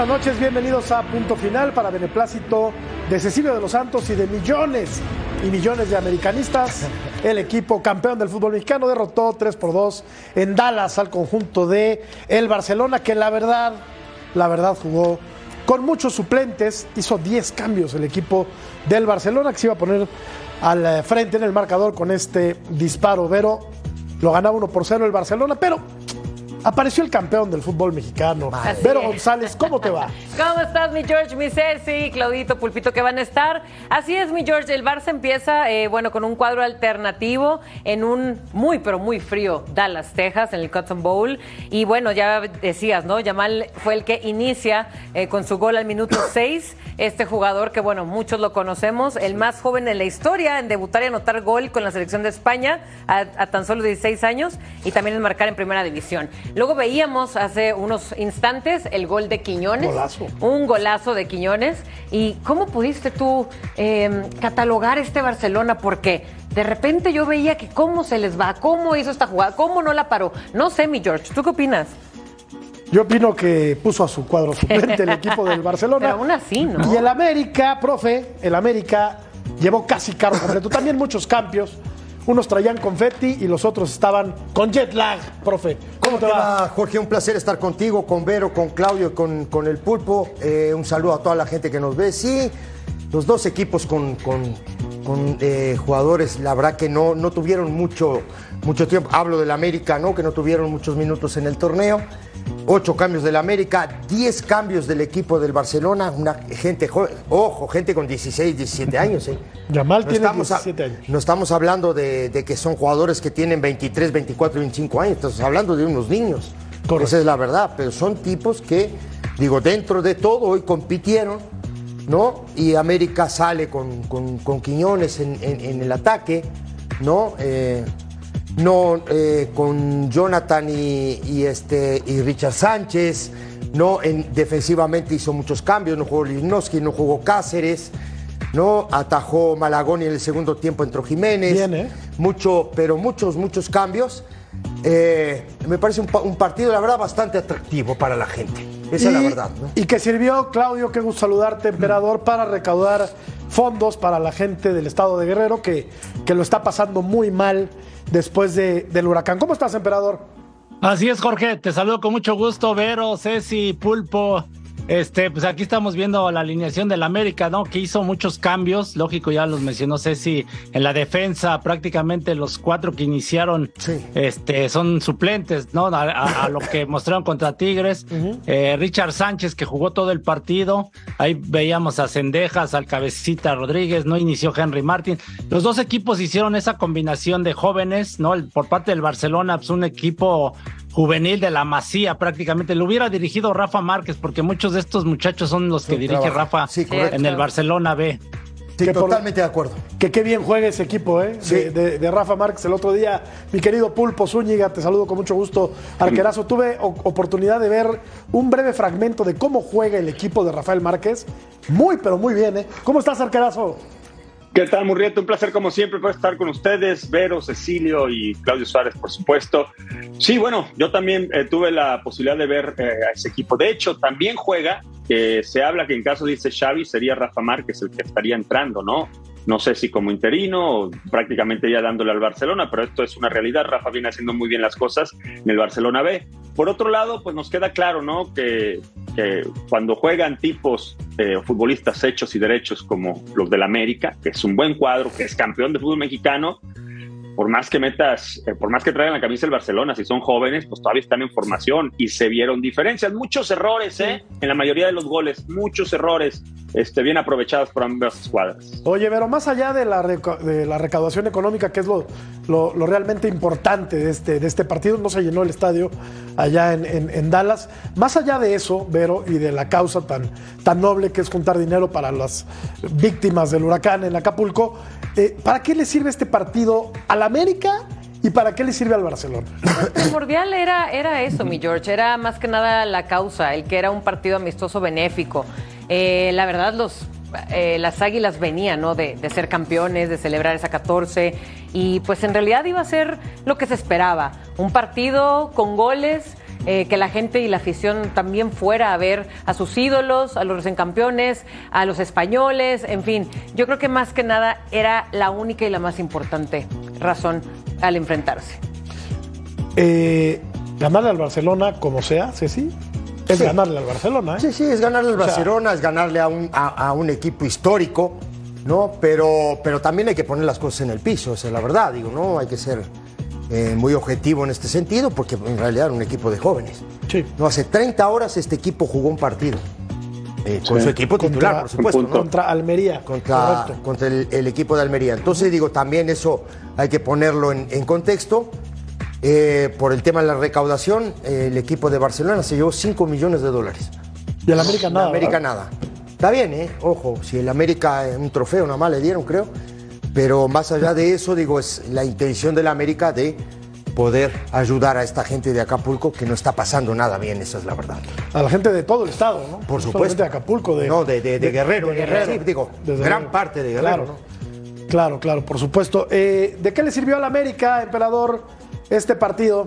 Buenas noches, bienvenidos a Punto Final para beneplácito de Cecilio de los Santos y de millones y millones de americanistas. El equipo campeón del fútbol mexicano derrotó 3 por 2 en Dallas al conjunto de el Barcelona, que la verdad, la verdad jugó con muchos suplentes, hizo 10 cambios el equipo del Barcelona que se iba a poner al frente en el marcador con este disparo. Vero lo ganaba 1 por 0 el Barcelona, pero Apareció el campeón del fútbol mexicano. Así Vero es. González, ¿cómo te va? ¿Cómo estás, mi George, mi Ceci, Claudito, Pulpito, que van a estar? Así es, mi George, el Barça empieza, eh, bueno, con un cuadro alternativo en un muy, pero muy frío Dallas, Texas, en el Cotton Bowl. Y bueno, ya decías, ¿no? Yamal fue el que inicia eh, con su gol al minuto 6. Este jugador que, bueno, muchos lo conocemos, el más joven en la historia en debutar y anotar gol con la selección de España a, a tan solo 16 años y también en marcar en primera división. Luego veíamos hace unos instantes el gol de Quiñones. Golazo. Un golazo de Quiñones. ¿Y cómo pudiste tú eh, catalogar este Barcelona? Porque de repente yo veía que cómo se les va, cómo hizo esta jugada, cómo no la paró. No sé, mi George, ¿tú qué opinas? Yo opino que puso a su cuadro suplente el equipo del Barcelona. Pero aún así, ¿no? Y el América, profe, el América llevó casi carro completo. También muchos cambios. Unos traían confetti y los otros estaban con jet lag, profe. ¿Cómo te va? Jorge? Un placer estar contigo, con Vero, con Claudio y con, con el Pulpo. Eh, un saludo a toda la gente que nos ve. Sí, los dos equipos con, con- con, eh, jugadores, la verdad que no, no tuvieron mucho, mucho tiempo. Hablo del América, ¿no? Que no tuvieron muchos minutos en el torneo. Ocho cambios del América, diez cambios del equipo del Barcelona. Una gente joven, ojo, gente con 16, 17 años, ¿eh? Yamal tiene estamos a- 17 años. No estamos hablando de, de que son jugadores que tienen 23, 24, 25 años. Estamos hablando de unos niños. Correcto. Esa es la verdad. Pero son tipos que, digo, dentro de todo, hoy compitieron, ¿no? Y América sale con, con- con Quiñones en, en- en el ataque, ¿no? Eh, no eh, con Jonathan y, y este, y Richard Sánchez, ¿no? En, defensivamente hizo muchos cambios, no jugó Lichnowsky, no jugó Cáceres, ¿no? Atajó Malagón y en el segundo tiempo entró Jiménez. Bien, ¿eh? Mucho, pero muchos, muchos cambios. Eh, me parece un, pa- un partido, la verdad, bastante atractivo para la gente. Esa es la Y- verdad, ¿no? Y que sirvió, Claudio, qué gusto saludarte, emperador, para recaudar fondos para la gente del estado de Guerrero que, que lo está pasando muy mal después de- del huracán. ¿Cómo estás, emperador? Así es, Jorge, te saludo con mucho gusto, Vero, Ceci, Pulpo. Este, pues aquí estamos viendo la alineación del América, ¿no? Que hizo muchos cambios, lógico, ya los mencionó Ceci, en la defensa, prácticamente los cuatro que iniciaron, Sí. este, son suplentes, ¿no? A, a- a lo que mostraron contra Tigres. Eh, Richard Sánchez, que jugó todo el partido, ahí veíamos a Cendejas, al Cabecita Rodríguez, no inició Henry Martin. Los dos equipos hicieron esa combinación de jóvenes, ¿no? El- por parte del Barcelona, pues un equipo juvenil de la Masía prácticamente. Lo hubiera dirigido Rafa Márquez, porque muchos de estos muchachos son los que Sí, dirige trabaja. Rafa Sí, en el Barcelona B. Sí, que por- totalmente de acuerdo. Que qué bien juega ese equipo, ¿eh? Sí. De, de- de Rafa Márquez el otro día. Mi querido Pulpo Zúñiga, te saludo con mucho gusto. Arquerazo, tuve o- oportunidad de ver un breve fragmento de cómo juega el equipo de Rafael Márquez. Muy, pero muy bien, ¿eh? ¿Cómo estás, Arquerazo? ¿Qué tal, Murrieta? Un placer, como siempre, poder estar con ustedes, Vero, Cecilio y Claudio Suárez, por supuesto. Sí, bueno, yo también eh, tuve la posibilidad de ver eh, a ese equipo. De hecho, también juega, que se habla que en caso dice Xavi, sería Rafa Márquez el que estaría entrando, ¿no? No sé si como interino o prácticamente ya dándole al Barcelona, pero esto es una realidad. Rafa viene haciendo muy bien las cosas en el Barcelona B. Por otro lado, pues nos queda claro, ¿no? Que cuando juegan tipos eh, futbolistas hechos y derechos como los del América, que es un buen cuadro, que es campeón de fútbol mexicano, por más que metas, eh, por más que traigan la camisa del Barcelona, si son jóvenes, pues todavía están en formación y se vieron diferencias, muchos errores, ¿eh? En la mayoría de los goles, muchos errores. Este, bien aprovechadas por ambas escuadras. Oye, pero más allá de la, de la recaudación económica, que es lo, lo, realmente importante de este, de este partido, no se llenó el estadio allá en, en, Dallas. Más allá de eso, Vero, y de la causa tan, tan noble que es juntar dinero para las víctimas del huracán en Acapulco, eh, ¿para qué le sirve este partido al América? ¿Y para qué le sirve al Barcelona? Primordial era, era eso, mi George. Era más que nada la causa, el que era un partido amistoso benéfico. Eh, la verdad, los, eh, las águilas venían, ¿no? De, ser campeones, de celebrar esa 14. Y pues en realidad iba a ser lo que se esperaba. Un partido con goles. Eh, que la gente y la afición también fuera a ver a sus ídolos, a los recién campeones, a los españoles, en fin. Yo creo que más que nada era la única y la más importante razón al enfrentarse. Eh, ganarle al Barcelona como sea, Ceci, es ganarle al Barcelona. ¿eh? Sí, sí, es ganarle al Barcelona, es ganarle a un, a, un, equipo histórico, ¿no? Pero, pero también hay que poner las cosas en el piso, esa es la verdad, digo, ¿no? Hay que ser eh, muy objetivo en este sentido, porque en realidad era un equipo de jóvenes. Sí. No, hace 30 horas este equipo jugó un partido. Eh, con su equipo titular, por supuesto. Contra Almería. Contra, contra el, equipo de Almería. Entonces, digo, también eso hay que ponerlo en contexto. Eh, por el tema de la recaudación, el equipo de Barcelona se llevó 5 millones de dólares. ¿Y el América nada? El América nada. Está bien, ¿eh? Ojo, si el América un trofeo nada más le dieron, creo. Pero más allá de eso, digo, es la intención del América de poder ayudar a esta gente de Acapulco que no está pasando nada bien, esa es la verdad. A la gente de todo el estado, ¿no? Por supuesto. de Acapulco, de, no, de, Guerrero. De Guerrero. Sí, digo, gran parte de Guerrero. Claro, claro, claro, por supuesto. Eh, ¿De qué le sirvió al América, emperador? Este partido?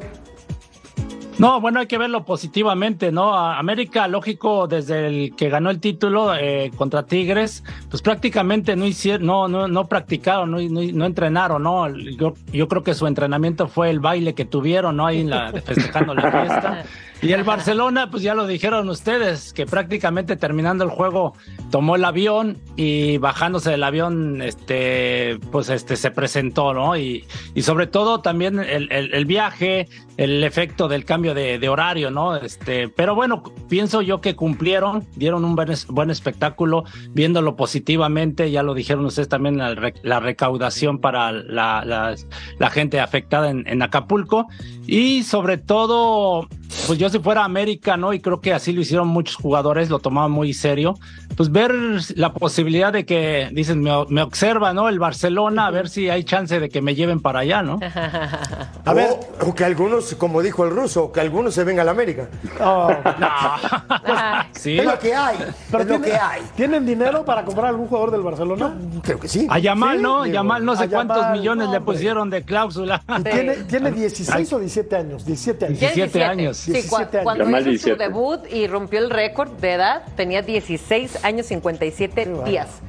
No, bueno, hay que verlo positivamente, ¿no? América, lógico, desde el que ganó el título eh, contra Tigres, pues prácticamente no hicieron, no, no, no practicaron, no, no, entrenaron, ¿no? Yo, yo, creo que su entrenamiento fue el baile que tuvieron, ¿no? Ahí en la, festejando la fiesta. Y el Barcelona, pues ya lo dijeron ustedes, que prácticamente terminando el juego tomó el avión y bajándose del avión, este, pues este, se presentó, ¿no? Y, y sobre todo también el, el, viaje, el efecto del cambio de, horario, ¿no? Este, pero bueno, pienso yo que cumplieron, dieron un buen, espectáculo, viéndolo positivamente, ya lo dijeron ustedes también, la, recaudación para la, la, gente afectada en Acapulco y sobre todo pues yo si fuera América, ¿no? Y creo que así lo hicieron muchos jugadores, lo tomaban muy serio. Pues ver la posibilidad de que, dicen, me, observa, ¿no? El Barcelona, a ver si hay chance de que me lleven para allá, ¿no? A ver, o, que algunos, como dijo el ruso, que algunos se vengan a la América. Oh. no. sí. Es lo que hay. Pero es lo que hay. ¿Tienen dinero para comprar algún jugador del Barcelona? creo que sí. A Yamal, ¿no? Yamal, no sé cuántos millones le pusieron de cláusula. Tiene, tiene 16 o 17 años. 17 años. 17 años. Sí, cuando hizo su debut y rompió el récord de edad, tenía 16 años 57 días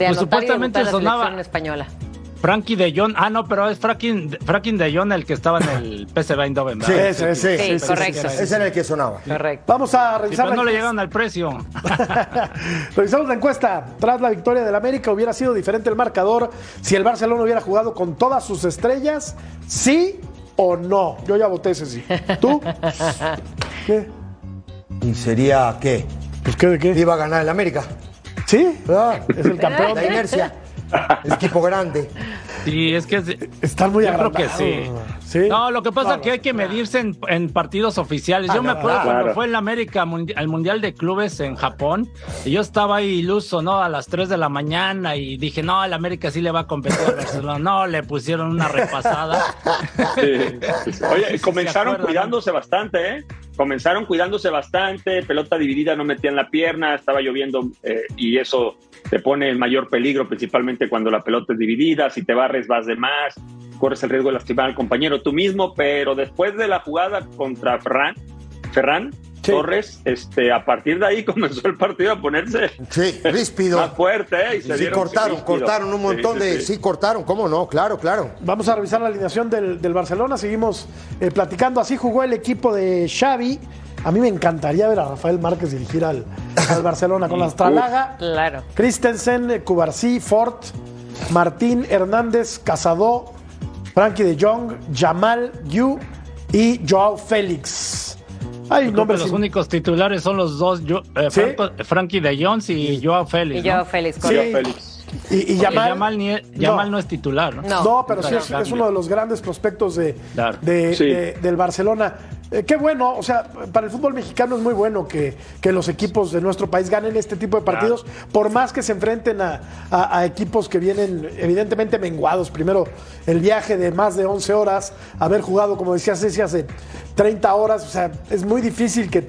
de pues supuestamente sonaba en española. Frankie de Jong, ah no, pero es Frankie, Frankie de Jong el que estaba en el PSV Eindhoven. Sí, sí, sí, sí, correcto. Ese era el que sonaba. Correcto. Vamos a revisar. pero no le llegaron al precio. Revisamos la encuesta. Tras la victoria del América, ¿hubiera sido diferente el marcador si el Barcelona hubiera jugado con todas sus estrellas? ¿Sí o no? Yo ya voté ese sí. ¿Tú? ¿Qué? ¿Y sería qué? ¿Pues qué de qué? Iba a ganar el América. ¿Sí? Ah, es el campeón. La inercia. El equipo grande. Sí, es que están muy Yo creo que sí. No, lo que pasa es que hay que medirse en, partidos oficiales. yo ah, me acuerdo cuando fue en la América al Mundial de Clubes en Japón, y yo estaba ahí iluso, ¿no? A las 3 de la mañana y dije, no, el América sí le va a competir a Barcelona. No, le pusieron una repasada. Oye, comenzaron cuidándose bastante, ¿eh? Comenzaron cuidándose bastante, pelota dividida, no metían la pierna, estaba lloviendo eh, y eso te pone en mayor peligro, principalmente cuando la pelota es dividida, si te barres vas de más, corres el riesgo de lastimar al compañero tú mismo, pero después de la jugada contra Ferran, Ferran Torres, este, a partir de ahí comenzó el partido a ponerse sí, ríspido. más fuerte. ¿eh? Y sí, cortaron, cortaron un montón de... Sí, cortaron, ¿cómo no? Claro, claro. Vamos a revisar la alineación del, Barcelona, seguimos eh, platicando. Así jugó el equipo de Xavi. A mí me encantaría ver a Rafael Márquez dirigir al, Barcelona con la Astralaga. Claro. Christensen, Cubarsí, Fort, Martín Hernández, Casado, Frankie de Jong, Jamal Yu y Joao Félix. Creo que los únicos titulares son los dos, yo- eh, ¿Sí? Franco- Frankie de Jones y Joao Félix. Y yo, ¿no? Félix, Sí. Félix. Y, y Yamal, Yamal, ni es- Yamal no. es titular, ¿no? No. No, pero sí es, uno de los grandes prospectos de, Claro. de- Sí. de- del Barcelona. Eh, qué bueno, o sea, para el fútbol mexicano es muy bueno que, que los equipos de nuestro país ganen este tipo de partidos, por más que se enfrenten a, a- a equipos que vienen evidentemente menguados. Primero, el viaje de más de 11 horas, haber jugado, como decía Ceci, hace 30 horas, o sea, es muy difícil que,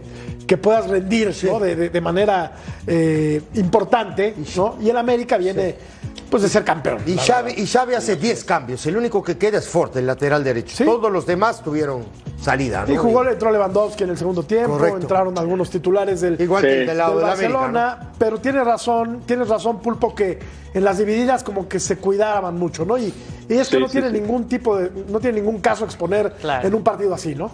que puedas rendir ¿no? de, de- de manera eh, importante, ¿no? Y el América viene, pues, de ser campeón. Y Xavi, y Xavi hace 10 cambios. El único que queda es Forte, el lateral derecho. Sí. Todos los demás tuvieron salida. ¿no? Y jugó, entró Lewandowski en el segundo tiempo, Correcto. entraron algunos titulares del, Igual que del lado del de la América. Barcelona, ¿no? pero tienes razón, tienes razón, Pulpo, que en las divididas como que se cuidaban mucho, ¿no? Y, y esto Sí, no sí, tiene sí. ningún tipo de, no tiene ningún caso exponer Claro. en un partido así, ¿no?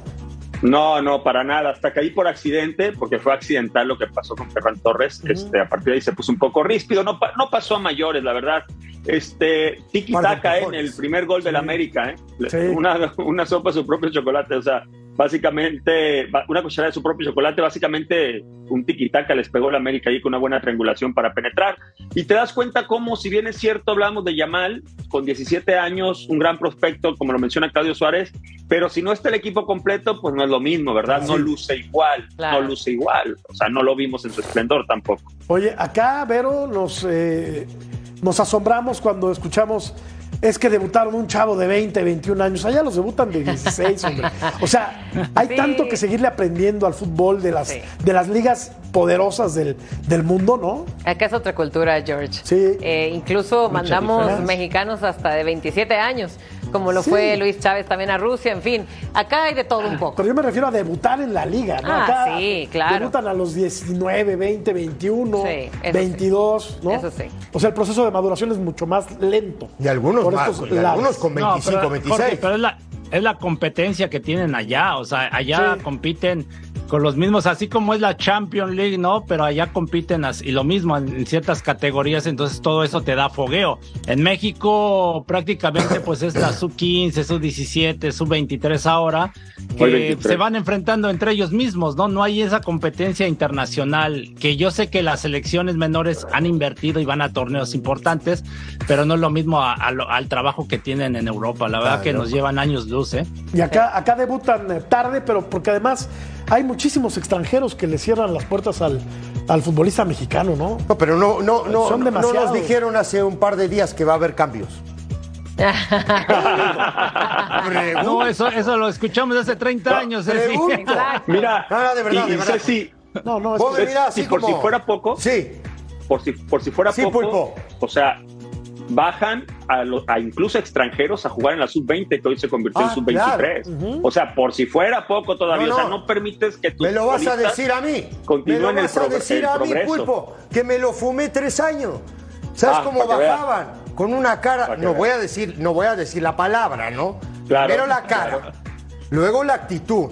No, no, para nada. Hasta caí por accidente, porque fue accidental lo que pasó con Ferran Torres. este, a partir de ahí se puso un poco ríspido. No, no pasó a mayores, la verdad. Este, tiki de taka en el primer gol del América, ¿eh? Sí. Una, una sopa de su propio chocolate. O sea, básicamente, una cucharada de su propio chocolate, básicamente un tiki taka les pegó el América ahí con una buena triangulación para penetrar. Y te das cuenta cómo, si bien es cierto, hablamos de Yamal, con 17 años, un gran prospecto, como lo menciona Claudio Suárez, pero si no está el equipo completo, pues no es lo mismo, ¿verdad? No luce igual, Claro. no luce igual. O sea, no lo vimos en su esplendor tampoco. Oye, acá, Vero, nos, eh, nos asombramos cuando escuchamos. Es que debutaron un chavo de 20, 21 años. Allá los debutan de 16, hombre. O sea, hay Sí. tanto que seguirle aprendiendo al fútbol de las, Sí. de las ligas poderosas del, del mundo, ¿no? Acá es otra cultura, George. Sí. Eh, incluso mandamos diferencia. mexicanos hasta de 27 años, como lo Sí. fue Luis Chávez también a Rusia, en fin. Acá hay de todo un poco. Pero yo me refiero a debutar en la liga, ¿no? Ah, Acá sí, claro. Debutan a los 19, 20, 21, Sí, eso 22, ¿no? Eso sí. O sea, el proceso de maduración es mucho más lento. Y algunos Por más, estos y algunos con No, 25, pero, 26. Jorge, pero es la, es la competencia que tienen allá. O sea, allá Sí. compiten con los mismos, así como es la Champions League, ¿no? Pero allá compiten as- y lo mismo en, en ciertas categorías, entonces todo eso te da fogueo. En México prácticamente pues es la sub-15, sub-17, sub-23 ahora, que Hoy 23. se van enfrentando entre ellos mismos, ¿no? No hay esa competencia internacional, que yo sé que las selecciones menores han invertido y van a torneos importantes, pero no es lo mismo a- a lo- al trabajo que tienen en Europa. La verdad que nos llevan años luz, ¿eh? Y acá, acá debutan eh, tarde, pero porque además hay muchísimos extranjeros que le cierran las puertas al, al futbolista mexicano, ¿no? No, pero no, no, no, Son no, no nos demasiados. dijeron hace un par de días que va a haber cambios. No, eso, eso lo escuchamos hace 30 años, Ceci. Mira, de verdad, y, de verdad. Ceci, No, no, es que- mirás si así por como- si fuera poco, Sí, por si, por si fuera Sí, poco, Pulpo. o sea, bajan a, incluso extranjeros a jugar en la sub-20, que hoy se convirtió Ah, en sub-23. O sea, por si fuera poco todavía, No, o sea, no. permites que tus me lo vas a decir a mí. me lo vas a decir a mí. Pulpo, que me lo fumé tres años. ¿Sabes Ah, cómo bajaban? Con una cara, no voy a decir, no voy a decir la palabra, ¿no? Claro, Primero la cara, claro. luego la actitud,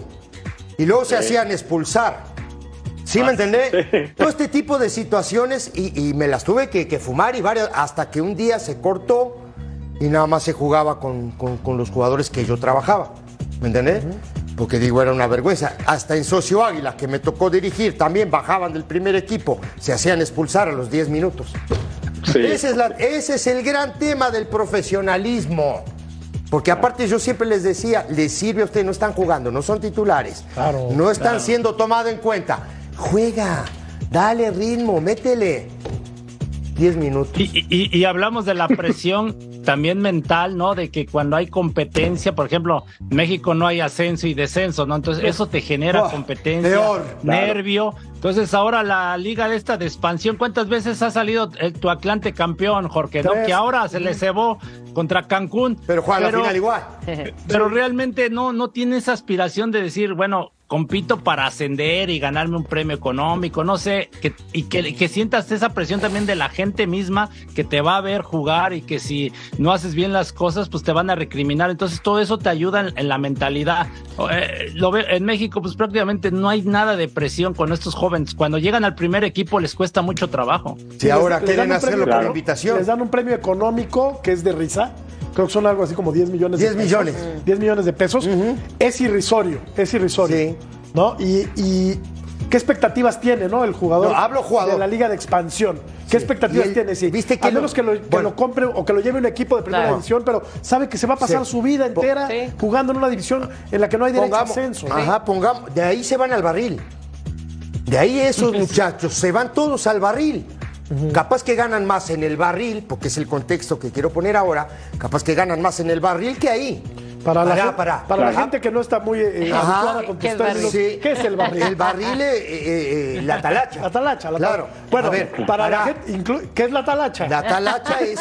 y luego se hacían expulsar. ¿Sí me entendés? Ah, sí. Todo este tipo de situaciones, y, y me las tuve que, que fumar y varias, hasta que un día se cortó y nada más se jugaba con, con- con los jugadores que yo trabajaba. ¿Me entendés? Porque digo, era una vergüenza. Hasta en Socio Águila, que me tocó dirigir, también bajaban del primer equipo, se hacían expulsar a los 10 minutos. Sí. Ese, es la- ese es el gran tema del profesionalismo. Porque aparte yo siempre les decía, les sirve a usted, no están jugando, no son titulares, Claro, no están siendo tomados en cuenta. Juega, dale ritmo, métele. 10 minutos. Y, y- y hablamos de la presión también mental, ¿no? De que cuando hay competencia, por ejemplo, en México no hay ascenso y descenso, ¿no? Entonces eso te genera Oh, competencia, peor, nervio. Entonces ahora la liga de esta de expansión, ¿cuántas veces ha salido el, tu Atlante campeón, Jorge? ¿no? Que ahora se le cebó contra Cancún. Pero juega la final igual. Pero realmente no, no tiene esa aspiración de decir, bueno, compito para ascender y ganarme un premio económico, no sé, que, y que, que sientas esa presión también de la gente misma que te va a ver jugar y que si no haces bien las cosas, pues te van a recriminar. Entonces todo eso te ayuda en, en la mentalidad. Eh, lo ve, en México, pues prácticamente no hay nada de presión con estos jóvenes. Cuando llegan al primer equipo les cuesta mucho trajo. Si ahora les- quieren hacerlo premio por invitación. Les dan un premio económico que es de risa. Creo que son algo así como 10 millones 10 de pesos. millones. 10 millones de pesos. Es irrisorio, es irrisorio. Sí. ¿no? Y, y ¿qué expectativas tiene, no? El jugador, No, hablo jugador. de la liga de expansión. ¿Qué expectativas tiene? Sí, ¿viste que a menos lo- que, lo, que bueno. lo compre o que lo lleve un equipo de primera Claro. división, pero sabe que se va a pasar Sí. su vida entera Sí. jugando en una división en la que no hay derecho a ascenso. ajá, pongamos, de ahí se van al barril. De ahí esos muchachos se van todos al barril. Capaz que ganan más en el barril, porque es el contexto que quiero poner ahora, capaz que ganan más en el barril que ahí. Para, la, pará. para la gente que no está muy eh, Ajá. habituada con ¿Qué tus términos, Sí. ¿qué es el barril? El barril, eh, eh, eh, la talacha. La talacha, la Claro. talacha. Bueno, A ver, para la gente, inclu- ¿qué es la talacha? La talacha es,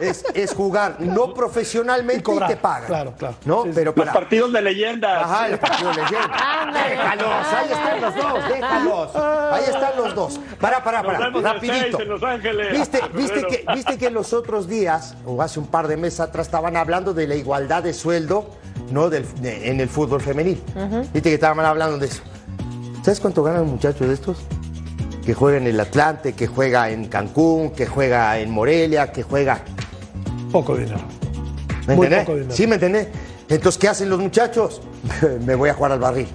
es, es jugar no profesionalmente Y cobrar. te pagan. Claro, claro. ¿No? Sí, sí. Pero Los para. partidos de leyenda. Ajá, el partido de leyenda. Déjalos, ahí están los dos, déjalos. Ahí están los dos. Para, para, Nos para. el Rapidito. seis en Los Ángeles. ¿Viste, viste, que, viste que los otros días, o hace un par de meses atrás, estaban hablando de la igualdad de sueldo ¿no? Del, de- en el fútbol femenil. Viste que estaban hablando de eso. ¿Sabes cuánto ganan los muchachos de estos? Que juega en el Atlante, que juega en Cancún, que juega en Morelia, que juega. Poco dinero. ¿Me Muy entendés? poco dinero. ¿Sí me entendés? Entonces, ¿qué hacen los muchachos? me voy a jugar al barril.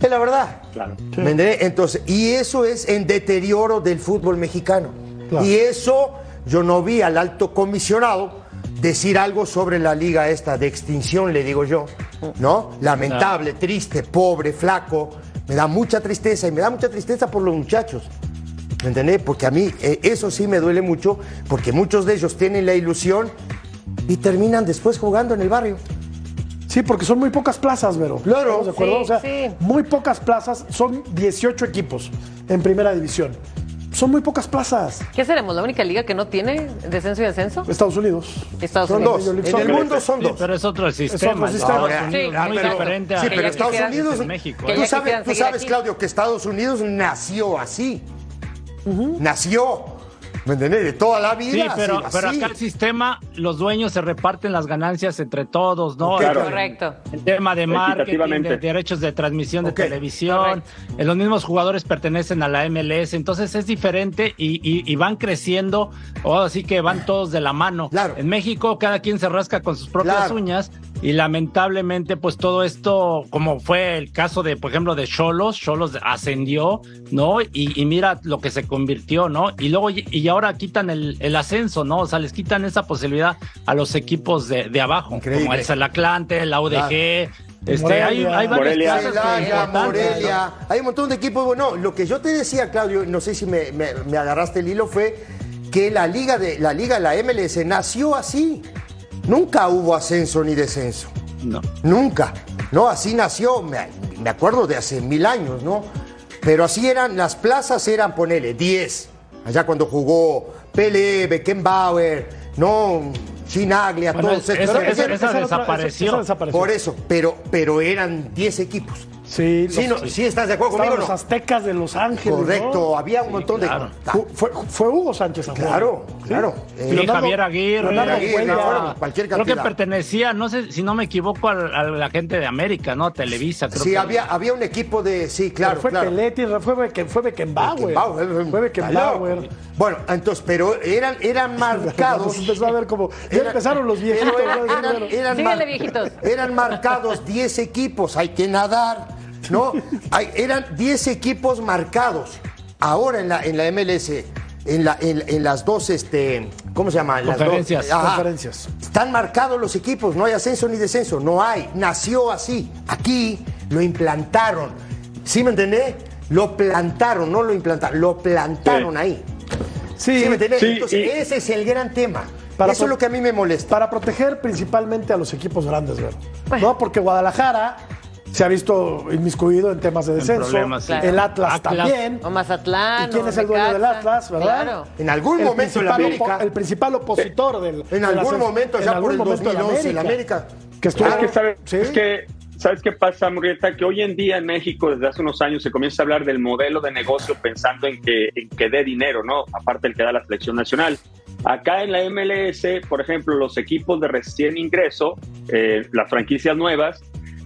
Es la verdad. Claro. ¿Me entendés? Entonces, y eso es en deterioro del fútbol mexicano. Claro. Y eso yo no vi al alto comisionado decir algo sobre la liga esta de extinción, le digo yo. ¿No? Lamentable, triste, pobre, flaco. Me da mucha tristeza y me da mucha tristeza por los muchachos. ¿Me entendés? Porque a mí eh, eso sí me duele mucho, porque muchos de ellos tienen la ilusión y terminan después jugando en el barrio. Sí, porque son muy pocas plazas, Vero. Claro. ¿Estamos de acuerdo? Sí, o sea, sí. muy pocas plazas. Son 18 equipos en primera división. Son muy pocas plazas. ¿Qué seremos? ¿La única liga que no tiene descenso y ascenso? Estados Unidos. Estados Son Unidos. dos. En el mundo son Sí, dos. pero es otro sistema. otro sistema. Sí, muy exacto. diferente a Sí, pero Estados Unidos, en México, ¿eh? tú ya sabes, quisieran tú seguir sabes aquí. Claudio, que Estados Unidos nació así. Nació. ¿Me entendés? De toda la vida. Sí, pero, así, pero así. acá el sistema, los dueños se reparten las ganancias entre todos, ¿no? Claro. Correcto. El tema de marketing, de derechos de transmisión de televisión, eh, los mismos jugadores pertenecen a la MLS, entonces es diferente y, y- y van creciendo, o así que van todos de la mano. Claro. En México cada quien se rasca con sus propias Claro. uñas y lamentablemente pues todo esto, como fue el caso de, por ejemplo, de Cholos, Cholos ascendió, ¿no? Y, y mira lo que se convirtió, ¿no? Y luego, y ahora quitan el, el ascenso, ¿no? O sea, les quitan esa posibilidad a los equipos de, de abajo, Increíble. como el Atlante, la UDG. Este, Morelia. hay, hay Morelia. Morelia, hay un montón de equipos. Bueno, lo que yo te decía, Claudio, no sé si me, me- me agarraste el hilo, fue que la liga de la liga, la MLS, nació así. Nunca hubo ascenso ni descenso. ¿no? Nunca. No, así nació, me, me acuerdo de hace mil años, ¿no? Pero así eran, las plazas eran, ponele, 10. Allá cuando jugó Pele, Beckenbauer, ¿no? Chinaglia, Bueno, todos esa- desapareció. esa desapareció. Por eso, pero, pero eran 10 equipos. Sí, Sí, no, sí estás de acuerdo conmigo, los ¿no? aztecas de Los Ángeles. ¿no? Correcto, había un montón claro. de. Fu- Fue, fue Hugo Sánchez Aguirre. Claro, Sí. claro. Eh, Sí, Leonardo- Javier Aguirre, Leonardo Aguirre, Cuellar. claro. cualquier creo que cantidad. pertenecía, no sé si no me equivoco, al- a, la gente de América, ¿no? Televisa, creo Sí, que- había, había un equipo de. Sí, Pero claro. fue claro. Peletti, fue, Becken- fue Beckenbauer. Beckenbauer, Fue Beckenbauer. claro. Bueno, entonces, pero eran, eran marcados. Empezó a ver como. Ya Eran- empezaron los viejitos. pero eran- ¿no? eran- eran Síguele, mar- viejitos. Eran marcados 10 equipos, hay que nadar, ¿no? Hay- eran 10 equipos marcados. Ahora en la, en la MLS, en, la, en, en las dos, este, ¿cómo se llama? Las dos- Conferencias. Ajá. Conferencias. Están marcados los equipos, no hay ascenso ni descenso, no hay. Nació así. Aquí lo implantaron. ¿Sí me entendés? Lo plantaron, no lo implantaron, lo plantaron Sí. ahí. Sí, ¿Sí me entendés? Sí, Entonces, y- ese es el gran tema. Para Eso es lo que a mí me molesta. para proteger principalmente a los equipos grandes, ¿verdad? ¿no? Porque Guadalajara se ha visto inmiscuido en temas de descenso, sí. el Atlas, Atlas. también. O Mazatlán. ¿Y quién es el dueño del. Atlas, verdad? Claro. En algún El momento América. el principal opositor del En algún momento, En ya por el momento en 2011, en la América. Que estuvo, Es que, ¿sabes, sí. es que, ¿sabes qué pasa, Murrieta? Que hoy en día en México, desde hace unos años, se comienza a hablar del modelo de negocio pensando en que, en que dé dinero, ¿no? Aparte del que da la selección nacional. Acá en la MLS, por ejemplo, los equipos de recién ingreso, eh, las franquicias nuevas,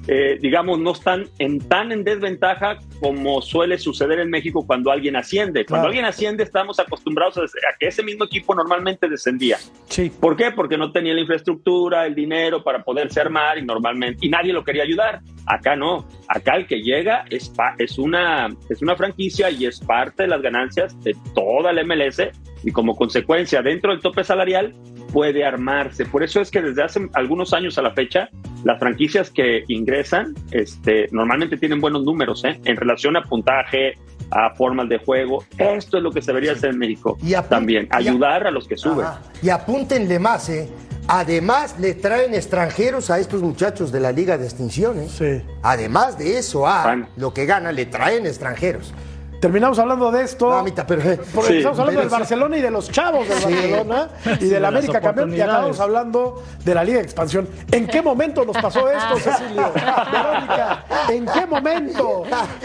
eh, digamos, no están en tan en desventaja como suele suceder en México cuando alguien asciende. Cuando Claro. alguien asciende, estamos acostumbrados a, a que ese mismo equipo normalmente descendía. Sí. ¿Por qué? Porque no tenía la infraestructura, el dinero para poderse armar y normalmente, y nadie lo quería ayudar. Acá no, acá el que llega es, es, una, es una franquicia y es parte de las ganancias de toda la MLS y como consecuencia dentro del tope salarial puede armarse. Por eso es que desde hace algunos años a la fecha, las franquicias que ingresan este, normalmente tienen buenos números ¿eh? en relación a puntaje, a formas de juego. Esto es lo que se debería hacer en México y también, ayudar a, los que suben. Y apúntenle más, ¿eh? Además, le traen extranjeros a estos muchachos de la Liga de Extinciones. Sí. Además de eso, a lo que gana, le traen extranjeros. Terminamos hablando de esto. No, pero, porque estamos hablando del Barcelona y de los chavos del Barcelona y de la América campeón. Y acabamos hablando de la Liga de Expansión. ¿En qué momento nos pasó esto, Cecilio? Verónica, ¿en qué momento?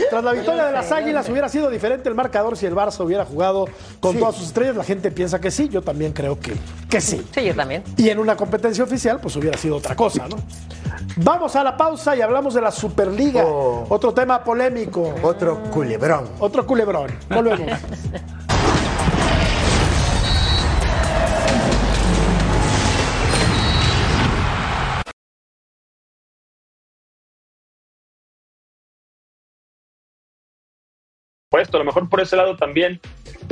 Tras la victoria de las Águilas hubiera sido diferente el marcador si el Barça hubiera jugado con todas sus estrellas. La gente piensa que sí, yo también creo que, que sí. Sí, yo también. Y en una competencia oficial, pues hubiera sido otra cosa, ¿no? Vamos a la pausa y hablamos de la Superliga. Oh. Otro tema polémico. Otro culebrón. Otro culebrón. Volvemos. puesto. A lo mejor por ese lado también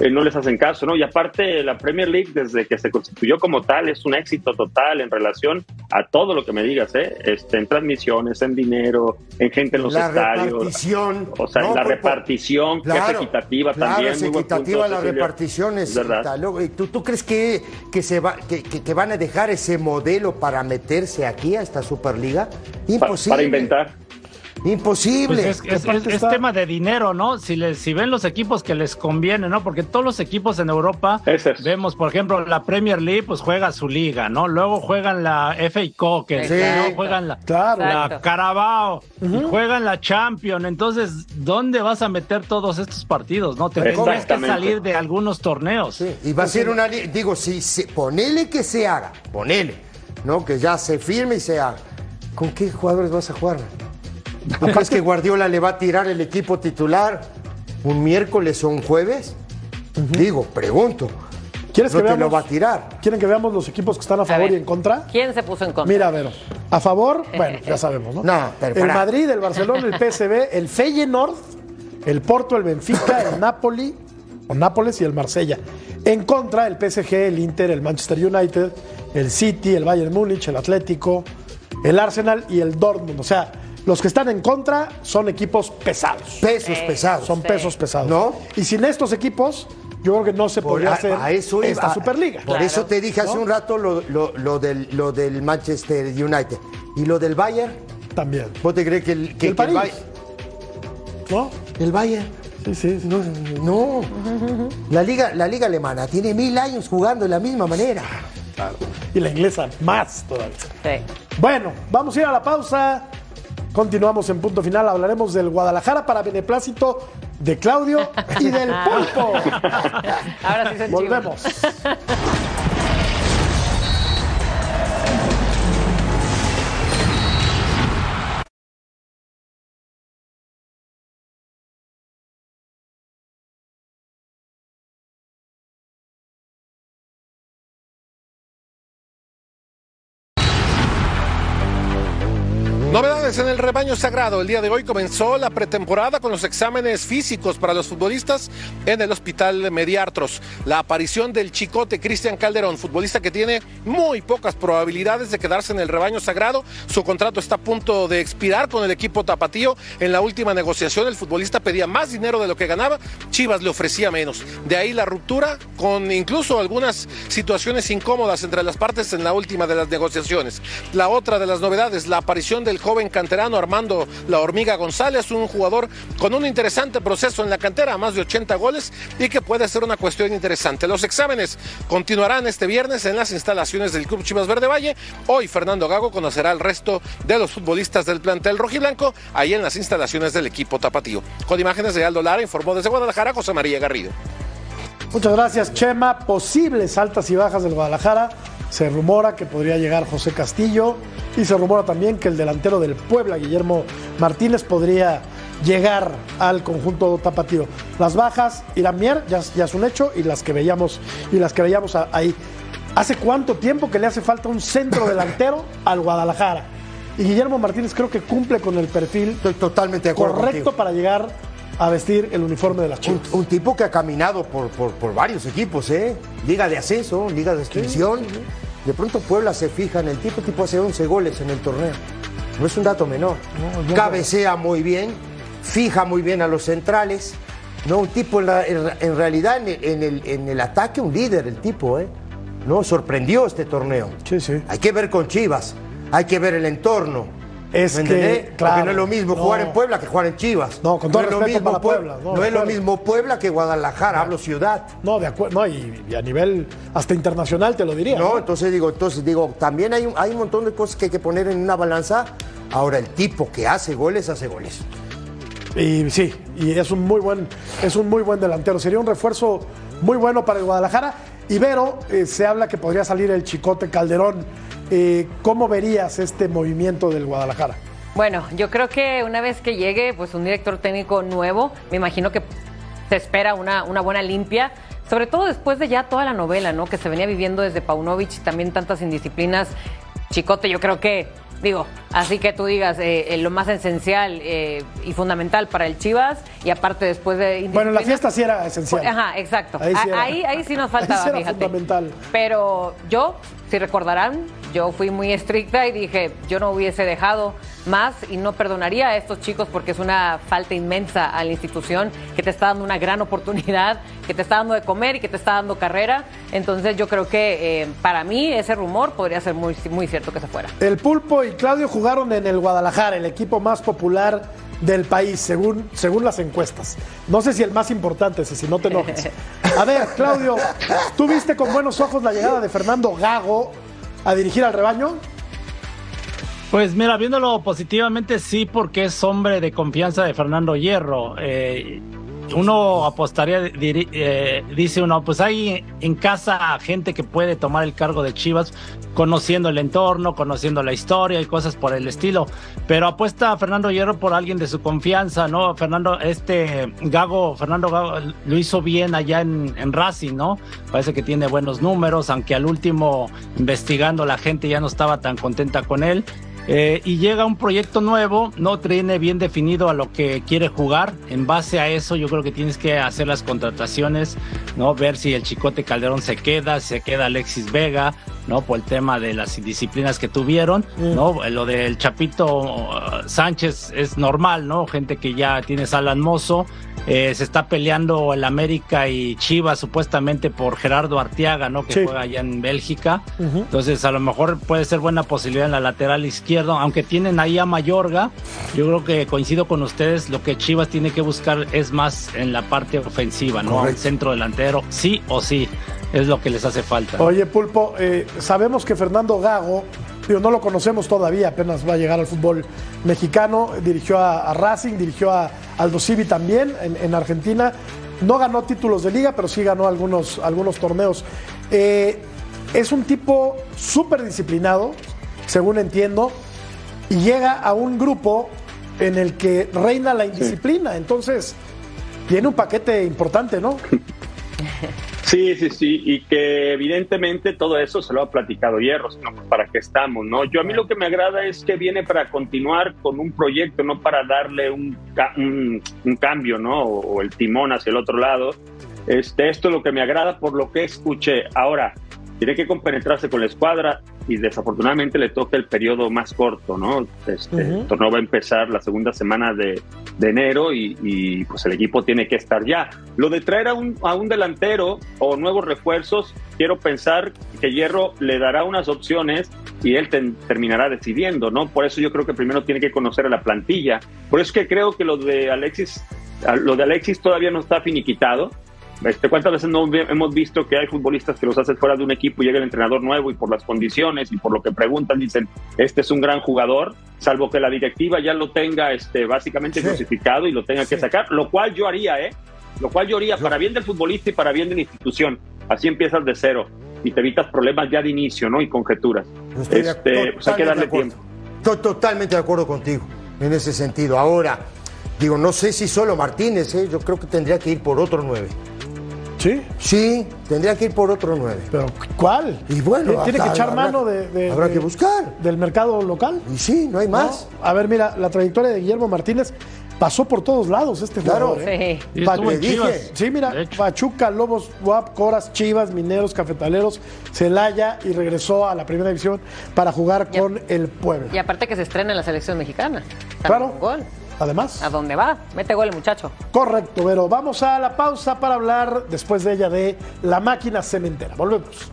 eh, no les hacen caso, ¿no? Y aparte, la Premier League, desde que se constituyó como tal, es un éxito total en relación a todo lo que me digas, ¿eh? Este, en transmisiones, en dinero, en gente en los la estadios. Repartición. O sea, la repartición, que es equitativa también. Es equitativa la repartición. Es ¿Tú, ¿Tú crees que, que, se va, que, que, van a dejar ese modelo para meterse aquí a esta Superliga? Imposible. para inventar. Imposible. Pues es, tema de dinero, ¿no? Si, les, si ven los equipos que les conviene, ¿no? Porque todos los equipos en Europa, vemos, por ejemplo, la Premier League, pues juega su liga, ¿no? Luego juegan la FA Cup, que ¿no? juegan la, la Carabao, y juegan la Champions. Entonces, ¿dónde vas a meter todos estos partidos, no? Te tienes que salir de algunos torneos. Y va a ser una digo, si, si ponele que se haga, ponele, ¿no? Que ya se firme y se haga. ¿Con qué jugadores vas a jugar? ¿Tú crees que Guardiola le va a tirar el equipo titular un miércoles o un jueves? Digo, pregunto. ¿Quieres no que te lo va a tirar. ¿Quieren que veamos los equipos que están a favor y en contra? ¿Quién se puso en contra? Mira, a ver. A favor, bueno, ya sabemos, ¿no? No, El Madrid, el Barcelona, el PSV, el Feyenoord, el Porto, el Benfica, el Napoli, o Nápoles y el Marsella. En contra, el PSG, el Inter, el Manchester United, el City, el Bayern Múnich, el Atlético, el Arsenal y el Dortmund. O sea, los que están en contra son equipos pesados. Pesos pesados. Son pesos pesados. ¿No? Y sin estos equipos, yo creo que no se podría hacer esta Superliga. Por eso te dije hace un rato lo, del, lo del Manchester United. ¿Y lo del Bayern? También. ¿Vos te crees que el, que, el, Bayern? ¿No? El Bayern. Sí, sí, No, no. La liga, la liga alemana tiene mil años jugando de la misma manera. Claro. Y la inglesa más todavía. Sí. Bueno, vamos a ir a la pausa. Continuamos en punto final. Hablaremos del Guadalajara para beneplácito de Claudio y del pulpo. Ahora sí se Volvemos. Novedades en el rebaño sagrado. El día de hoy comenzó la pretemporada con los exámenes físicos para los futbolistas en el Hospital Mediartros. La aparición del chicote Cristian Calderón, futbolista que tiene muy pocas probabilidades de quedarse en el rebaño sagrado. Su contrato está a punto de expirar con el equipo tapatío. En la última negociación el futbolista pedía más dinero de lo que ganaba. Chivas le ofrecía menos. De ahí la ruptura con incluso algunas situaciones incómodas entre las partes en la última de las negociaciones. La otra de las novedades, la aparición del joven canterano Armando La Hormiga González, un jugador con un interesante proceso en la cantera, más de 80 goles y que puede ser una cuestión interesante. Los exámenes continuarán este viernes en las instalaciones del Club Chivas Verde Valle. Hoy Fernando Gago conocerá el resto de los futbolistas del plantel rojiblanco ahí en las instalaciones del equipo tapatío. Con imágenes de Aldo Lara informó desde Guadalajara José María Garrido. Muchas gracias, Chema. Posibles altas y bajas del Guadalajara. Se rumora que podría llegar José Castillo y se rumora también que el delantero del Puebla, Guillermo Martínez, podría llegar al conjunto tapatío. Las bajas y la Mier ya, ya es un hecho y las que veíamos y las que veíamos ahí. ¿Hace cuánto tiempo que le hace falta un centro delantero al Guadalajara? y Guillermo Martínez creo que cumple con el perfil Estoy totalmente de acuerdo correcto contigo. para llegar a vestir el uniforme de las Chivas. un tipo que ha caminado por, por- por varios equipos, ¿eh? Liga de ascenso, liga de extinción. De pronto Puebla se fija en el tipo, el tipo hace 11 goles en el torneo. No es un dato menor. no, Cabecea muy bien, fija muy bien a los centrales. No, un tipo en, la- en- en realidad en el, en el- en el ataque, un líder, el tipo, ¿eh? No, sorprendió este torneo. Sí, sí. Hay que ver con Chivas, hay que ver el entorno. Es ¿Me que? Porque claro, no es lo mismo no. jugar en Puebla que jugar en Chivas. No, con todo es lo mismo para Puebla, no, es lo mismo Puebla que Guadalajara, hablo ciudad. No, de acuerdo, no, y, y a nivel hasta internacional te lo diría. No, entonces digo, entonces digo, también hay, un- hay un montón de cosas que hay que poner en una balanza. Ahora, el tipo que hace goles, hace goles. Y sí, y es un muy buen, es un muy buen delantero. Sería un refuerzo muy bueno para el Guadalajara. Ibero, eh, se habla que podría salir el Chicote Calderón. Eh, ¿Cómo verías este movimiento del Guadalajara? Bueno, yo creo que una vez que llegue pues un director técnico nuevo, me imagino que se espera una, una buena limpia, sobre todo después de ya toda la novela, ¿no? Que se venía viviendo desde Paunovic y también tantas indisciplinas. Chicote, yo creo que, digo, así que tú digas eh, eh, lo más esencial eh, y fundamental para el Chivas y aparte después de Bueno, la fiesta sí era esencial. Pues, Ajá, exacto. Ahí sí era- Ahí, ahí sí nos faltaba, ahí sí era fíjate. fundamental. Pero yo, si recordarán, yo fui muy estricta y dije, yo no hubiese dejado más y no perdonaría a estos chicos porque es una falta inmensa a la institución que te está dando una gran oportunidad, que te está dando de comer y que te está dando carrera. Entonces yo creo que eh, para mí ese rumor podría ser muy, muy cierto que se fuera. El Pulpo y Claudio jugaron en el Guadalajara, el equipo más popular del país, según, según las encuestas. No sé si el más importante, si no te enojes. A ver, Claudio, ¿tú viste con buenos ojos la llegada de Fernando Gago a dirigir al rebaño? Pues mira, viéndolo positivamente, sí, porque es hombre de confianza de Fernando Hierro. Eh, uno apostaría, diri- eh, dice uno, pues hay en casa gente que puede tomar el cargo de Chivas, conociendo el entorno, conociendo la historia y cosas por el estilo. Pero apuesta a Fernando Hierro por alguien de su confianza, ¿no? Fernando, este Gago, Fernando Gago lo hizo bien allá en, en Racing, ¿no? Parece que tiene buenos números, aunque al último, investigando, la gente ya no estaba tan contenta con él. Eh, y llega un proyecto nuevo, no tiene bien definido a lo que quiere jugar. En base a eso, yo creo que tienes que hacer las contrataciones, ¿no? Ver si el Chicote Calderón se queda, si se queda Alexis Vega, ¿no? Por el tema de las indisciplinas que tuvieron, ¿no? Lo del Chapito uh, Sánchez es normal, ¿no? Gente que ya tienes Alan Mozo. Eh, se está peleando el América y Chivas supuestamente por Gerardo Arteaga, ¿no? Que Sí. juega allá en Bélgica. Entonces, a lo mejor puede ser buena posibilidad en la lateral izquierda, aunque tienen ahí a Mayorga. Yo creo que coincido con ustedes, lo que Chivas tiene que buscar es más en la parte ofensiva, ¿no? El centro delantero, sí o sí, es lo que les hace falta. Oye, Pulpo, eh, sabemos que Fernando Gago, digo, no lo conocemos todavía, apenas va a llegar al fútbol mexicano, dirigió a, a Racing, dirigió a Aldo Civi también en, en Argentina. No ganó títulos de liga, pero sí ganó algunos, algunos torneos. Eh, es un tipo súper disciplinado, según entiendo, y llega a un grupo en el que reina la indisciplina. Entonces, tiene un paquete importante, ¿no? Sí, sí, sí, y que evidentemente todo eso se lo ha platicado Hierro, sino pues para qué estamos, ¿no? Yo a mí lo que me agrada es que viene para continuar con un proyecto, no para darle un, ca- un, un cambio, ¿no? O, o el timón hacia el otro lado. Este, esto es lo que me agrada por lo que escuché. Ahora, tiene que compenetrarse con la escuadra y desafortunadamente le toca el periodo más corto, ¿no? Este, Ujú. El torneo va a empezar la segunda semana de, de enero y, y, pues el equipo tiene que estar ya. Lo de traer a un, a un delantero o nuevos refuerzos, quiero pensar que Hierro le dará unas opciones y él ten- terminará decidiendo, ¿no? Por eso yo creo que primero tiene que conocer a la plantilla. Por eso es que creo que lo de Alexis, lo de Alexis todavía no está finiquitado. Este, ¿Cuántas veces no hemos visto que hay futbolistas que los hacen fuera de un equipo y llega el entrenador nuevo y por las condiciones y por lo que preguntan dicen, este es un gran jugador, salvo que la directiva ya lo tenga este, básicamente Sí. crucificado y lo tenga que sacar, lo cual yo haría, ¿eh? Lo cual yo haría para bien del futbolista y para bien de la institución. Así empiezas de cero y te evitas problemas ya de inicio, ¿no? Y conjeturas. Estoy Este, pues hay que darle tiempo. Estoy totalmente de acuerdo contigo en ese sentido. Ahora, digo, no sé si solo Martínez, ¿eh? yo creo que tendría que ir por otro nueve. Sí, Sí, tendría que ir por otro 9. pero ¿cuál? Y bueno, tiene que echar habrá- mano de, de- habrá de- que buscar. del mercado local. Y sí, no hay más. ¿no? A ver, mira, la trayectoria de Guillermo Martínez pasó por todos lados este Claro. jugador. ¿eh? Sí. Dije. Sí, mira. Pachuca, Lobos, WAP, Coras, Chivas, Mineros, Cafetaleros, Celaya y regresó a la primera división para jugar con el Puebla. Y aparte que se estrena en la selección mexicana. Claro. Gol. Además, ¿A dónde va? Mete gol el muchacho. correcto, pero vamos a la pausa para hablar después de ella de la máquina cementera. Volvemos.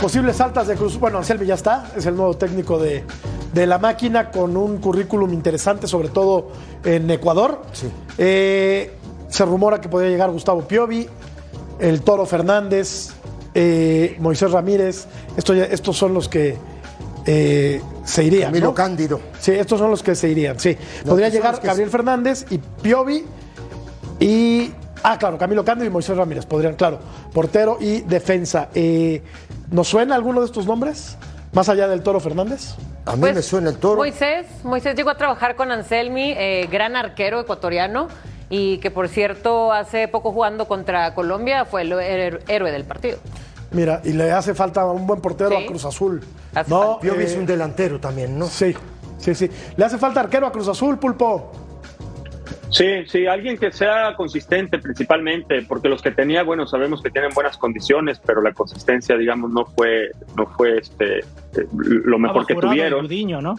Posibles altas de Cruz. Bueno, Anselmi ya está, es el nuevo técnico de, de la máquina con un currículum interesante, sobre todo en Ecuador. Sí. Eh, se rumora que podría llegar Gustavo Piovi, el Toro Fernández, eh, Moisés Ramírez. Esto ya- estos son los que eh, se irían. Camilo ¿no? Cándido. Sí, estos son los que se irían. Sí. Podría llegar Gabriel Fernández y Piovi y. Ah, claro, Camilo Cándido y Moisés Ramírez podrían, claro. Portero y defensa. Eh, ¿Nos suena alguno de estos nombres? Más allá del Toro Fernández. A mí Pues, me suena el toro. Moisés, Moisés llegó a trabajar con Anselmi, eh, gran arquero ecuatoriano, y que por cierto hace poco jugando contra Colombia fue el héroe del partido. Mira, y le hace falta un buen portero Sí. a Cruz Azul. Hace no, falta. Piovi eh, es un delantero también, ¿no? Sí, sí, sí. Le hace falta arquero a Cruz Azul, Pulpo. Sí, sí, alguien que sea consistente principalmente, porque los que tenía, bueno, sabemos que tienen buenas condiciones, pero la consistencia, digamos, no fue, no fue este eh, lo mejor que tuvieron. Gudiño, ¿no?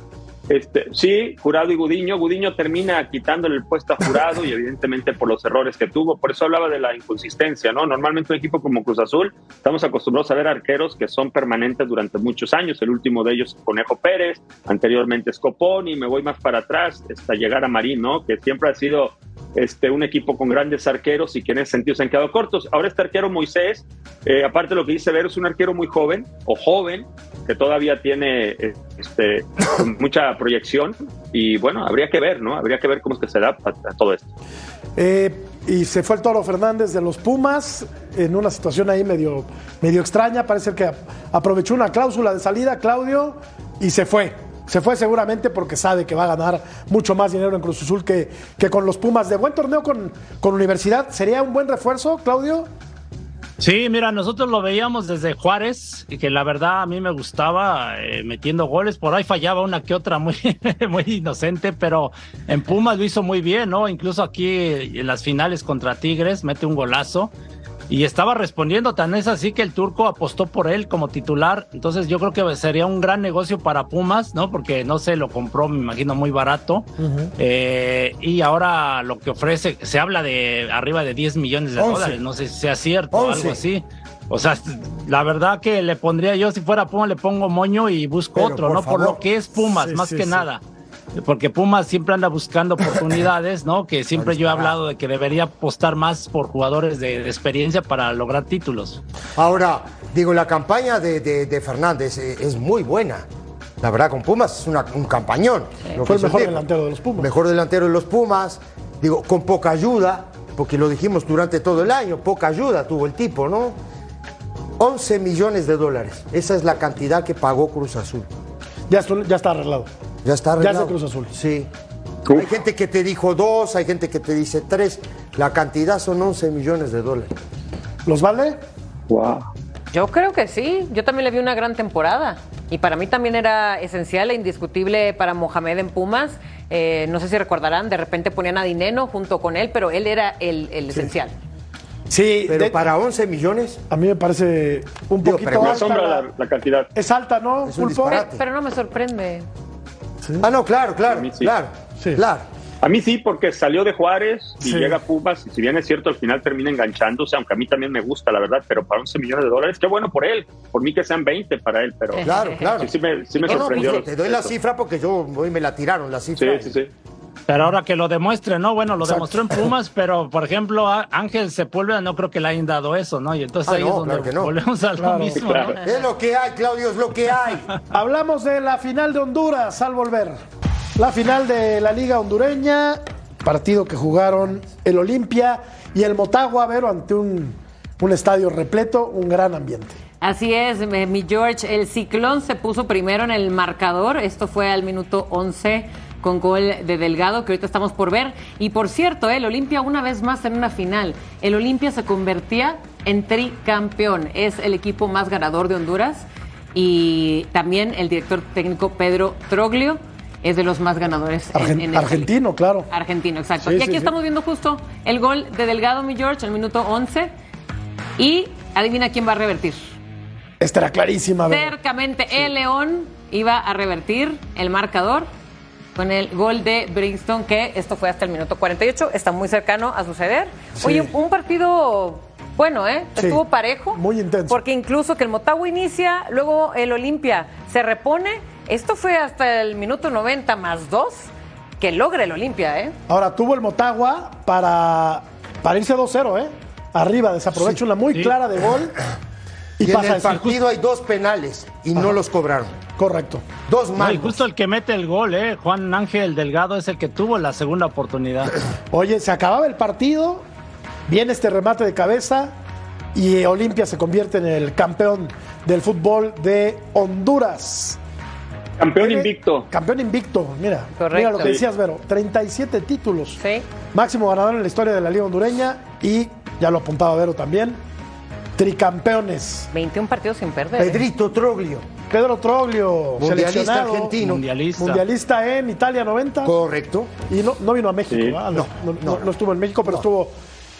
Este, sí, Jurado y Gudiño. Gudiño termina quitándole el puesto a Jurado y evidentemente por los errores que tuvo. Por eso hablaba de la inconsistencia, ¿no? Normalmente un equipo como Cruz Azul, estamos acostumbrados a ver arqueros que son permanentes durante muchos años. El último de ellos, Conejo Pérez, anteriormente Scopón y me voy más para atrás hasta llegar a Marín, ¿no? Que siempre ha sido este, un equipo con grandes arqueros y que en ese sentido se han quedado cortos. Ahora este arquero Moisés, eh, aparte de lo que dice Vero, es un arquero muy joven o joven, que todavía tiene este, mucha proyección y bueno, habría que ver, ¿no? Habría que ver cómo es que se da a, a todo esto. Eh, y se fue el Toro Fernández de los Pumas en una situación ahí medio, medio extraña. Parece que aprovechó una cláusula de salida, Claudio, y se fue. Se fue seguramente porque sabe que va a ganar mucho más dinero en Cruz Azul que, que con los Pumas. De buen torneo con, con Universidad, ¿sería un buen refuerzo, Claudio? Sí, mira, nosotros lo veíamos desde Juárez y que la verdad a mí me gustaba eh, metiendo goles. Por ahí fallaba una que otra muy, muy inocente, pero en Pumas lo hizo muy bien, ¿no? Incluso aquí en las finales contra Tigres mete un golazo y estaba respondiendo. Tan es así que el turco apostó por él como titular. Entonces yo creo que sería un gran negocio para Pumas, ¿no? Porque no se lo compró, me imagino, muy barato. Eh, y ahora lo que ofrece, se habla de arriba de 10 millones de Once. dólares. No sé si sea cierto o algo así. O sea, la verdad que le pondría yo, si fuera Pumas, le pongo moño y busco Pero, otro, por ¿no? Por lo que es Pumas, Sí, más sí, que sí. nada. Porque Pumas siempre anda buscando oportunidades, ¿no? Que siempre yo he hablado de que debería apostar más por jugadores de, de experiencia para lograr títulos. Ahora, digo, la campaña de, de- de Fernández eh, es muy buena. La verdad, con Pumas es una- un campañón. Lo Fue el mejor delantero de los Pumas. Mejor delantero de los Pumas. Digo, con poca ayuda, porque lo dijimos durante todo el año, poca ayuda tuvo el tipo, ¿no? 11 millones de dólares. Esa es la cantidad que pagó Cruz Azul. Ya está arreglado. Ya está Ya es de arreglado. Cruz Azul. Sí. Uf. Hay gente que te dijo dos, hay gente que te dice tres. La cantidad son 11 millones de dólares. ¿Los vale? Wow. Yo creo que sí, yo también le vi una gran temporada. Y para mí también era esencial e indiscutible para Mohamed en Pumas. Eh, no sé si recordarán, de repente ponían a Dineno junto con él, pero él era el, el esencial. Sí, Pero de- para 11 millones, a mí me parece un Digo, poquito pero me alta. asombra la- cantidad. Es alta, ¿no, Es un. Pero, pero no me sorprende. Ah, no, claro, claro, A mí sí. claro, Sí. claro. A mí sí, porque salió de Juárez y Sí. llega a Pumas, y si bien es cierto, al final termina enganchándose, aunque a mí también me gusta, la verdad, pero para 11 millones de dólares, qué bueno por él, por mí que sean 20 para él, pero Claro, claro. sí, sí me, sí me No, no, sorprendió. pues, te doy la cifra porque yo hoy me la tiraron, la cifra. Sí, sí, sí. Pero ahora que lo demuestre, ¿no? Bueno, lo Exacto. demostró en Pumas, pero por ejemplo, a- Ángel Sepúlveda no creo que le hayan dado eso, ¿no? Y entonces Ah, ahí no, es donde claro que no. volvemos a lo Claro. mismo, Claro. ¿no? Es lo que hay, Claudio, es lo que hay. Hablamos de la final de Honduras al volver. La final de la Liga Hondureña partido que jugaron el Olimpia y el Motagua, Vero, ante un, un estadio repleto, un gran ambiente. Así es, eh, mi George. El ciclón se puso primero en el marcador. Esto fue al minuto 11 con gol de Delgado, que ahorita estamos por ver. Y por cierto, eh, el Olimpia una vez más en una final. El Olimpia se convertía en tricampeón. Es el equipo más ganador de Honduras. Y también el director técnico Pedro Troglio es de los más ganadores. en- Argen- en argentino, claro. Argentino, exacto. Sí, y aquí sí, sí. estamos viendo justo el gol de Delgado, mi George, el minuto 11. Y adivina quién va a revertir. Esta era clarísima. Cercamente, el León iba a revertir el marcador con el gol de Brixton, que esto fue hasta el minuto 48, está muy cercano a suceder. Sí. Oye, un partido bueno, ¿eh? Sí, Estuvo parejo. muy intenso. Porque incluso que el Motagua inicia, luego el Olimpia se repone. Esto fue hasta el minuto 90 más 2 que logra el Olimpia, ¿eh? Ahora tuvo el Motagua para, para irse 2-0, ¿eh? Arriba, desaprovecha una muy Sí. clara de gol. Y, Y en pasa el partido hay dos penales y no los cobraron. Correcto. Dos No, y justo el que mete el gol, ¿eh? Juan Ángel Delgado es el que tuvo la segunda oportunidad. Oye, se acababa el partido, viene este remate de cabeza y Olimpia se convierte en el campeón del fútbol de Honduras. Campeón invicto. Campeón invicto, mira. Correcto. Mira lo que Sí. decías, Vero. 37 títulos. Sí. Máximo ganador en la historia de la Liga Hondureña y, ya lo apuntaba Vero también, tricampeones. 21 partidos sin perder. ¿eh? Pedrito Troglio, Pedro Troglio, mundialista argentino. Mundialista. mundialista en Italia 90. Correcto. Y no, no vino a México, Sí. ¿verdad? no, no, no- no estuvo en México, pero estuvo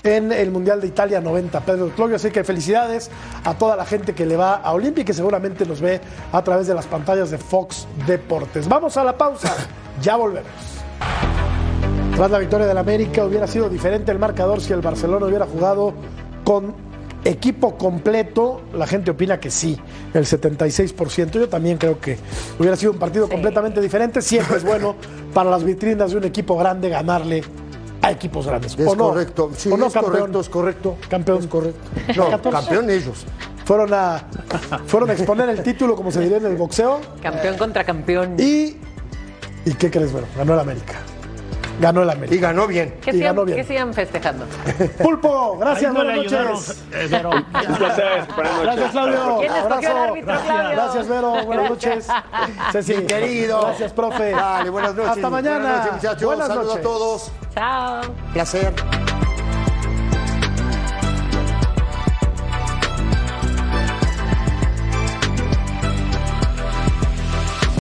en el Mundial de Italia 90, Pedro Troglio. Así que felicidades a toda la gente que le va a Olimpia y que seguramente nos ve a través de las pantallas de Fox Deportes. Vamos a la pausa, ya volvemos. Tras la victoria del América hubiera sido diferente el marcador si el Barcelona hubiera jugado con equipo completo. La gente opina que sí, el 76%. Yo también creo que hubiera sido un partido completamente diferente. Siempre es bueno para las vitrinas de un equipo grande ganarle a equipos grandes. Es ¿O no? correcto. Sí, ¿O no, es campeón? correcto, es correcto. Campeón. Es correcto. No, 14. campeón ellos. Fueron a, fueron a exponer el título, como se diría en el boxeo. Campeón contra campeón. Y, ¿y qué crees, bueno? Ganó el América. Ganó el Y América. ganó bien. ¿Qué y sigan, ganó bien. qué sigan festejando? Pulpo, gracias, buenas ayudaron, noches. eh, Vero. Un placer. Buenas noches. Gracias, Claudio. ¿Quién escogió Abrazo. Gracias, Vero. Buenas noches. Ceci. Mi querido. Gracias, profe. Dale, buenas noches. Hasta mañana. Buenas noches, muchachos. Buenas Saludos noches. a todos. Chao. Placer.